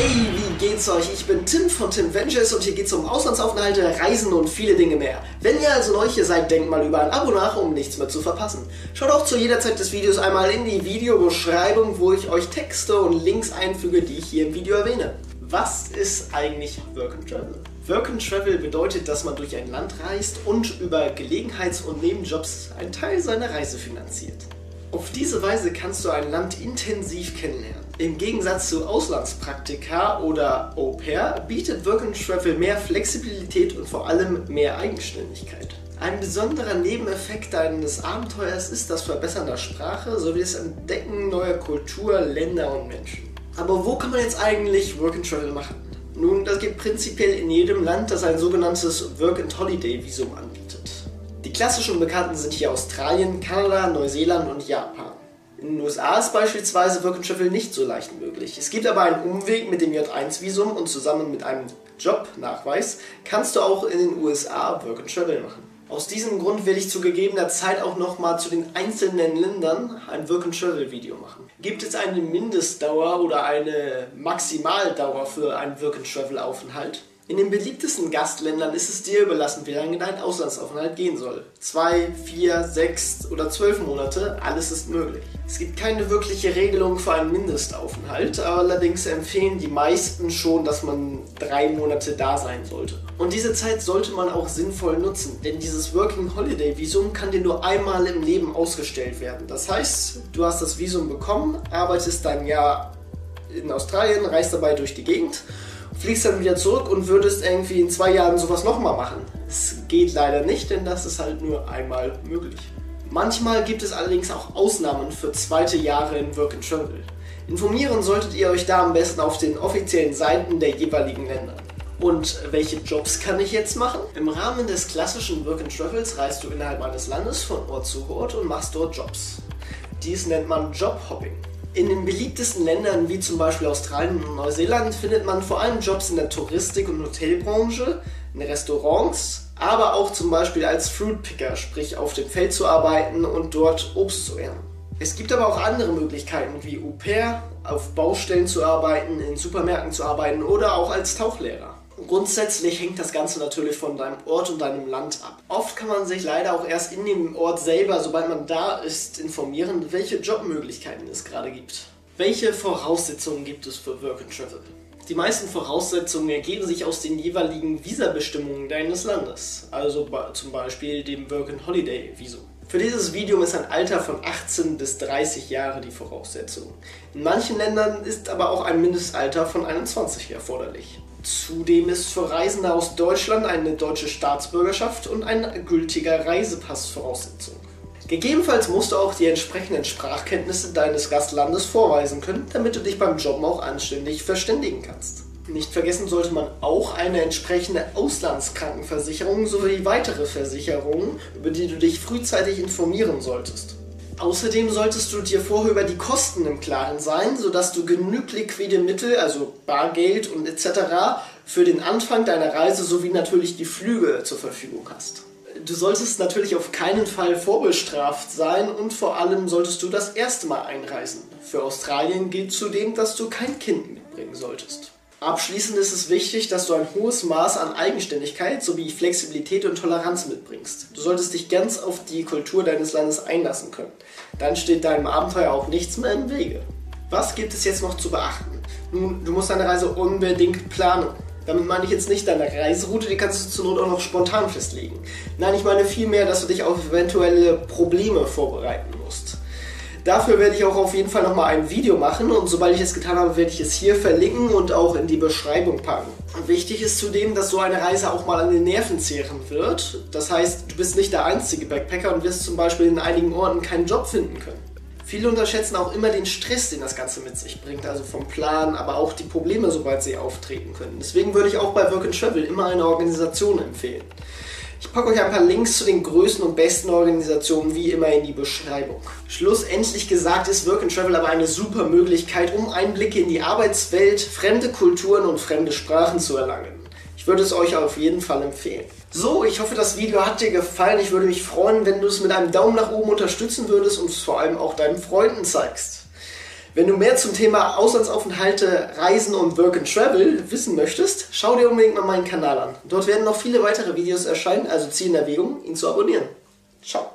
Hey, wie geht's euch? Ich bin Tim von Tim Ventures und hier geht's um Auslandsaufenthalte, Reisen und viele Dinge mehr. Wenn ihr also neu hier seid, denkt mal über ein Abo nach, um nichts mehr zu verpassen. Schaut auch zu jeder Zeit des Videos einmal in die Videobeschreibung, wo ich euch Texte und Links einfüge, die ich hier im Video erwähne. Was ist eigentlich Work and Travel? Work and Travel bedeutet, dass man durch ein Land reist und über Gelegenheits- und Nebenjobs einen Teil seiner Reise finanziert. Auf diese Weise kannst du ein Land intensiv kennenlernen. Im Gegensatz zu Auslandspraktika oder Au pair bietet Work and Travel mehr Flexibilität und vor allem mehr Eigenständigkeit. Ein besonderer Nebeneffekt deines Abenteuers ist das Verbessern der Sprache sowie das Entdecken neuer Kultur, Länder und Menschen. Aber wo kann man jetzt eigentlich Work and Travel machen? Nun, das gibt prinzipiell in jedem Land, das ein sogenanntes Work and Holiday Visum anbietet. Klassischen Bekannten sind hier Australien, Kanada, Neuseeland und Japan. In den USA ist beispielsweise Travel nicht so leicht möglich. Es gibt aber einen Umweg mit dem J1-Visum und zusammen mit einem Jobnachweis kannst du auch in den USA Travel machen. Aus diesem Grund will ich zu gegebener Zeit auch nochmal zu den einzelnen Ländern ein Work and Travel Video machen. Gibt es eine Mindestdauer oder eine Maximaldauer für einen Work and Travel Aufenthalt? In den beliebtesten Gastländern ist es dir überlassen, wie lange dein Auslandsaufenthalt gehen soll. Zwei, vier, sechs oder zwölf Monate, alles ist möglich. Es gibt keine wirkliche Regelung für einen Mindestaufenthalt, allerdings empfehlen die meisten schon, dass man drei Monate da sein sollte. Und diese Zeit sollte man auch sinnvoll nutzen, denn dieses Working Holiday Visum kann dir nur einmal im Leben ausgestellt werden. Das heißt, du hast das Visum bekommen, arbeitest dann ja in Australien, reist dabei durch die Gegend fliegst dann wieder zurück und würdest irgendwie in zwei Jahren sowas nochmal machen. Es geht leider nicht, denn das ist halt nur einmal möglich. Manchmal gibt es allerdings auch Ausnahmen für zweite Jahre in Work and Travel. Informieren solltet ihr euch da am besten auf den offiziellen Seiten der jeweiligen Länder. Und welche Jobs kann ich jetzt machen? Im Rahmen des klassischen Work and Travels reist du innerhalb eines Landes von Ort zu Ort und machst dort Jobs. Dies nennt man Jobhopping. In den beliebtesten Ländern wie zum Beispiel Australien und Neuseeland findet man vor allem Jobs in der Touristik- und Hotelbranche, in Restaurants, aber auch zum Beispiel als Fruitpicker, sprich auf dem Feld zu arbeiten und dort Obst zu ernten. Es gibt aber auch andere Möglichkeiten wie Au pair, auf Baustellen zu arbeiten, in Supermärkten zu arbeiten oder auch als Tauchlehrer. Grundsätzlich hängt das Ganze natürlich von deinem Ort und deinem Land ab. Oft kann man sich leider auch erst in dem Ort selber, sobald man da ist, informieren, welche Jobmöglichkeiten es gerade gibt. Welche Voraussetzungen gibt es für Work and Travel? Die meisten Voraussetzungen ergeben sich aus den jeweiligen Visabestimmungen deines Landes, also zum Beispiel dem Work and Holiday Visum. Für dieses Video ist ein Alter von 18 bis 30 Jahre die Voraussetzung. In manchen Ländern ist aber auch ein Mindestalter von 21 erforderlich. Zudem ist für Reisende aus Deutschland eine deutsche Staatsbürgerschaft und ein gültiger Reisepass Voraussetzung. Gegebenenfalls musst du auch die entsprechenden Sprachkenntnisse deines Gastlandes vorweisen können, damit du dich beim Jobben auch anständig verständigen kannst. Nicht vergessen sollte man auch eine entsprechende Auslandskrankenversicherung sowie weitere Versicherungen, über die du dich frühzeitig informieren solltest. Außerdem solltest du dir vorher über die Kosten im Klaren sein, sodass du genug liquide Mittel, also Bargeld und etc., für den Anfang deiner Reise sowie natürlich die Flüge zur Verfügung hast. Du solltest natürlich auf keinen Fall vorbestraft sein und vor allem solltest du das erste Mal einreisen. Für Australien gilt zudem, dass du kein Kind mitbringen solltest. Abschließend ist es wichtig, dass du ein hohes Maß an Eigenständigkeit sowie Flexibilität und Toleranz mitbringst. Du solltest dich ganz auf die Kultur deines Landes einlassen können. Dann steht deinem Abenteuer auch nichts mehr im Wege. Was gibt es jetzt noch zu beachten? Nun, du musst deine Reise unbedingt planen. Damit meine ich jetzt nicht deine Reiseroute, die kannst du zur Not auch noch spontan festlegen. Nein, ich meine vielmehr, dass du dich auf eventuelle Probleme vorbereiten musst. Dafür werde ich auch auf jeden Fall nochmal ein Video machen und sobald ich es getan habe, werde ich es hier verlinken und auch in die Beschreibung packen. Wichtig ist zudem, dass so eine Reise auch mal an den Nerven zehren wird. Das heißt, du bist nicht der einzige Backpacker und wirst zum Beispiel in einigen Orten keinen Job finden können. Viele unterschätzen auch immer den Stress, den das Ganze mit sich bringt, also vom Plan, aber auch die Probleme, sobald sie auftreten können. Deswegen würde ich auch bei Work and Travel immer eine Organisation empfehlen. Ich packe euch ein paar Links zu den größten und besten Organisationen wie immer in die Beschreibung. Schlussendlich gesagt ist Work and Travel aber eine super Möglichkeit, um Einblicke in die Arbeitswelt, fremde Kulturen und fremde Sprachen zu erlangen. Ich würde es euch auf jeden Fall empfehlen. So, ich hoffe, das Video hat dir gefallen. Ich würde mich freuen, wenn du es mit einem Daumen nach oben unterstützen würdest und es vor allem auch deinen Freunden zeigst. Wenn du mehr zum Thema Auslandsaufenthalte, Reisen und Work and Travel wissen möchtest, schau dir unbedingt mal meinen Kanal an. Dort werden noch viele weitere Videos erscheinen, also zieh in Erwägung, ihn zu abonnieren. Ciao.